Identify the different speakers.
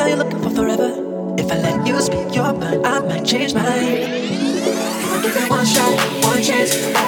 Speaker 1: Tell you're looking for forever. If I let you speak your mind, I might change mine. Give it one shot, one chance.